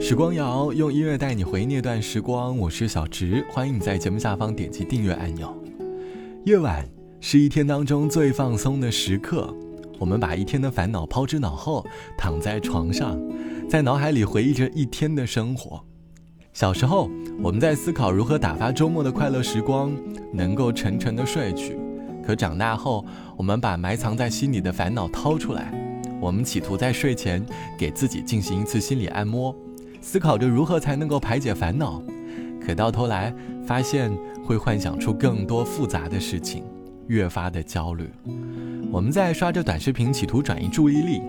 时光谣用音乐带你回忆那段时光，我是小植，欢迎你在节目下方点击订阅按钮。夜晚是一天当中最放松的时刻，我们把一天的烦恼抛之脑后，躺在床上，在脑海里回忆着一天的生活。小时候，我们在思考如何打发周末的快乐时光，能够沉沉的睡去。可长大后，我们把埋藏在心里的烦恼掏出来，我们企图在睡前给自己进行一次心理按摩。思考着如何才能够排解烦恼，可到头来发现会幻想出更多复杂的事情，越发的焦虑。我们在刷着短视频，企图转移注意力，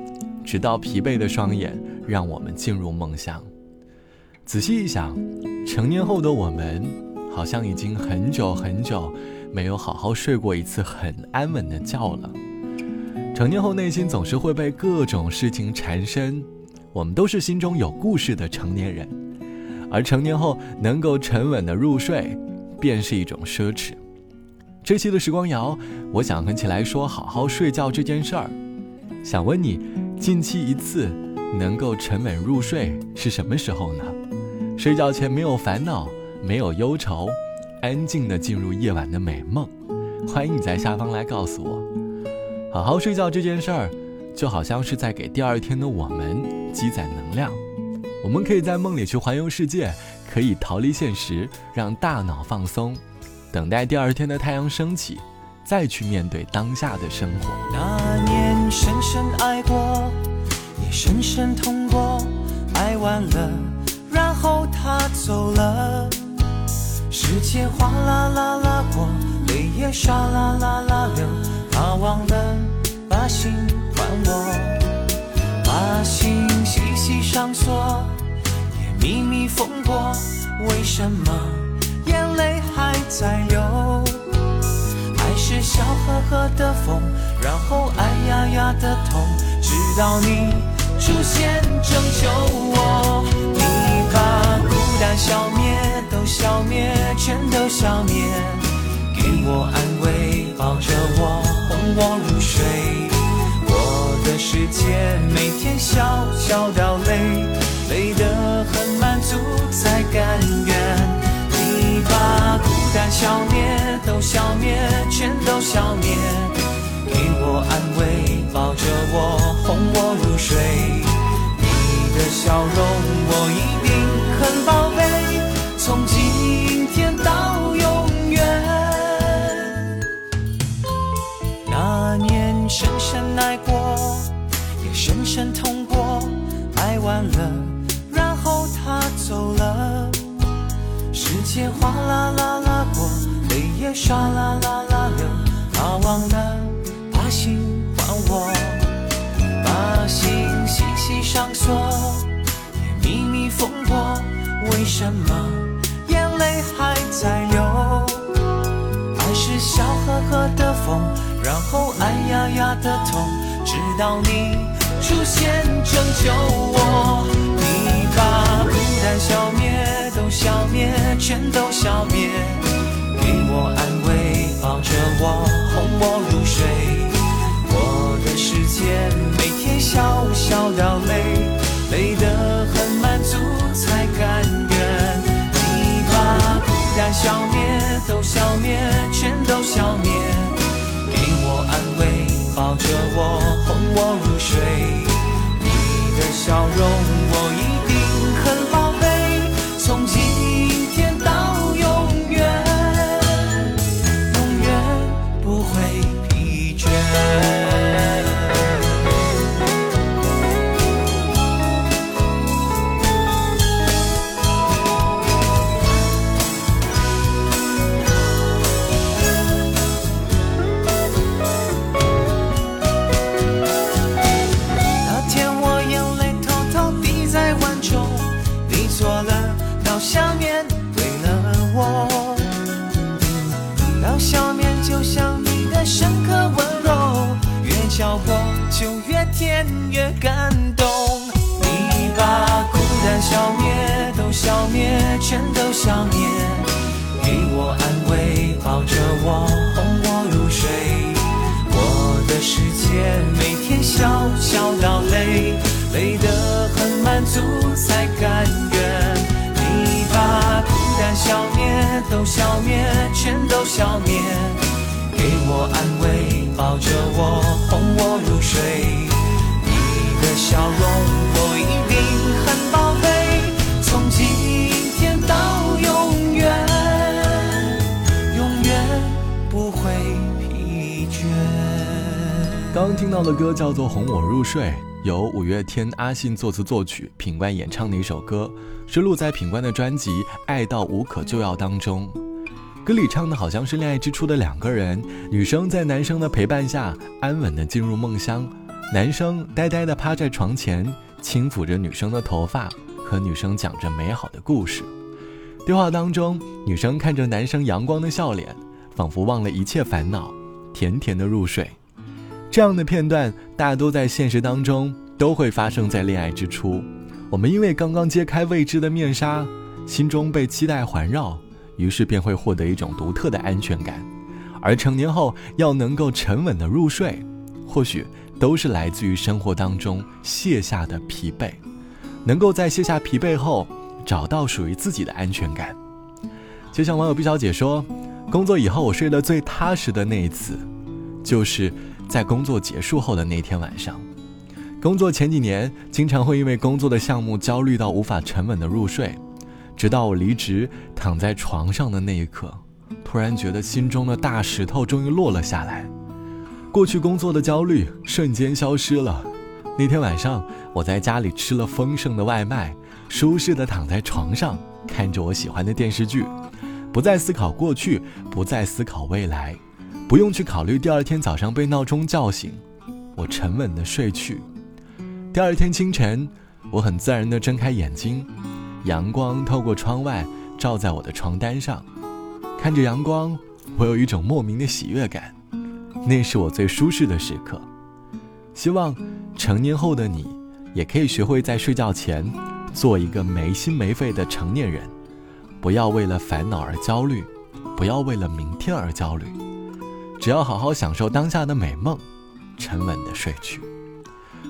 直到疲惫的双眼让我们进入梦乡。仔细一想，成年后的我们，好像已经很久很久没有好好睡过一次很安稳的觉了。成年后，内心总是会被各种事情缠身。我们都是心中有故事的成年人，而成年后能够沉稳的入睡，便是一种奢侈。这期的时光谣，我想和起来说好好睡觉这件事儿。想问你，近期一次能够沉稳入睡是什么时候呢？睡觉前没有烦恼，没有忧愁，安静的进入夜晚的美梦。欢迎你在下方来告诉我，好好睡觉这件事儿。就好像是在给第二天的我们积攒能量，我们可以在梦里去环游世界，可以逃离现实，让大脑放松，等待第二天的太阳升起，再去面对当下的生活。那年深深爱过，也深深痛过，爱完了，然后他走了，时间哗啦啦啦过，泪也唰啦啦啦流，他忘了把心。我把心细细上锁，也密密封过，为什么眼泪还在流？爱是笑呵呵的风，然后哎呀呀的痛，直到你出现拯救我。你把孤单消灭，都消灭，全都消灭，给我安慰，抱着我，哄我入睡。的世界，每天笑笑到累，累得很满足才甘愿。你把孤单消灭，都消灭，全都消灭，给我安慰，抱着我，哄我入睡。你的笑容时间哗啦啦啦过，泪也唰啦啦啦流。他忘了把心还我，把心细细上锁，也密密封过。为什么眼泪还在流？爱是笑呵呵的风，然后哎呀呀的痛，直到你。出现拯救我，消灭，都消灭，全都消灭，给我安慰，抱着我，哄我入睡。我的世界每天笑笑掉泪，累得很满足才甘愿。你把孤单消灭，都消灭，全都消灭，给我安慰，抱着我，哄我入睡。你的笑容，全都消灭，给我安慰，抱着我，哄我入睡。我的世界每天笑笑到累，累得很。满足才甘愿。你把孤单消灭，都消灭，全都消灭，给我安慰，抱着我，刚听到的歌叫做《哄我入睡》。由五月天阿信作词作曲，品冠演唱的一首歌，收录在品冠的专辑《爱到无可救药》当中。歌里唱的好像是恋爱之初的两个人，女生在男生的陪伴下安稳的进入梦乡，男生呆呆的趴在床前，轻抚着女生的头发，和女生讲着美好的故事。对话当中，女生看着男生阳光的笑脸，仿佛忘了一切烦恼，甜甜的入睡。这样的片段大多在现实当中都会发生在恋爱之初。我们因为刚刚揭开未知的面纱，心中被期待环绕，于是便会获得一种独特的安全感。而成年后要能够沉稳的入睡，或许都是来自于生活当中卸下的疲惫。能够在卸下疲惫后，找到属于自己的安全感。就像网友毕小姐说：“工作以后我睡得最踏实的那一次，就是。”在工作结束后的那天晚上，工作前几年经常会因为工作的项目焦虑到无法沉稳的入睡，直到我离职躺在床上的那一刻，突然觉得心中的大石头终于落了下来，过去工作的焦虑瞬间消失了。那天晚上，我在家里吃了丰盛的外卖，舒适的躺在床上，看着我喜欢的电视剧，不再思考过去，不再思考未来。不用去考虑第二天早上被闹钟叫醒，我沉稳的睡去。第二天清晨，我很自然的睁开眼睛，阳光透过窗外照在我的床单上，看着阳光，我有一种莫名的喜悦感，那是我最舒适的时刻。希望成年后的你，也可以学会在睡觉前做一个没心没肺的成年人，不要为了烦恼而焦虑，不要为了明天而焦虑。只要好好享受当下的美梦，沉稳的睡去。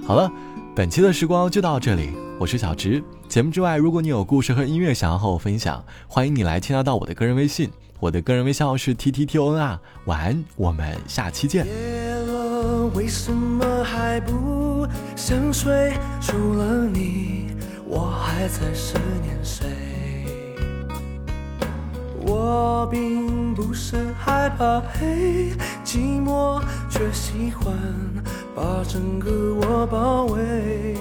好了，本期的时光就到这里，我是小直。节目之外，如果你有故事和音乐想要和我分享，欢迎你来添加到我的个人微信，我的个人微信号是 t t t o n 啊。晚安，我们下期见。夜了，为什么还不想睡？除了你，我还在思念谁？我并不是害怕黑寂寞，却喜欢把整个我包围。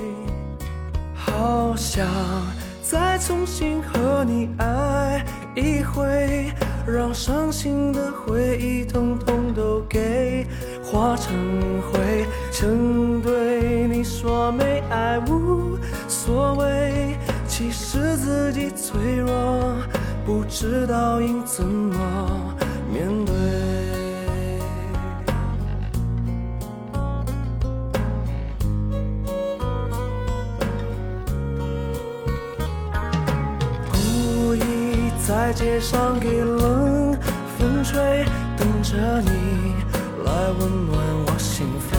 好想再重新和你爱一回，让伤心的回忆统统都给化成灰。曾对你说没爱无所谓，其实自己脆弱。不知道应怎么面对，故意在街上给冷风吹，等着你来温暖我心扉，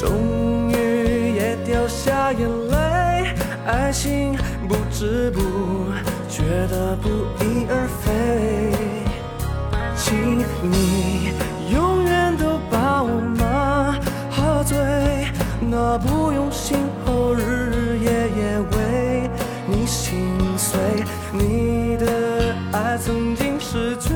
终于也掉下眼泪，爱情。不知不觉的不翼而飞，请你永远都把我麻醉，那不用心后日日夜夜为你心碎，你的爱曾经是最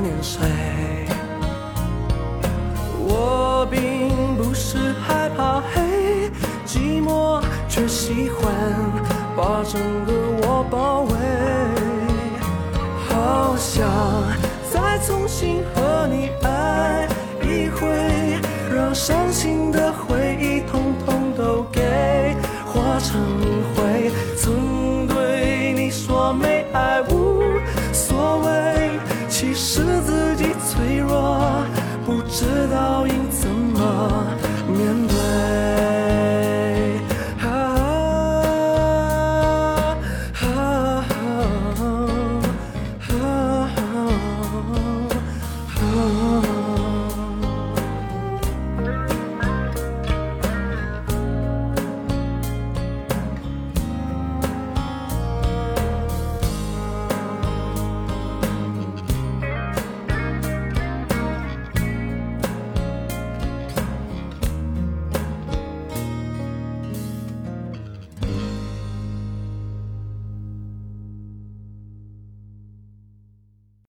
念谁？我并不是害怕黑寂寞，却喜欢把整个我包围。好想再重新和你爱一回，让伤心的回直到一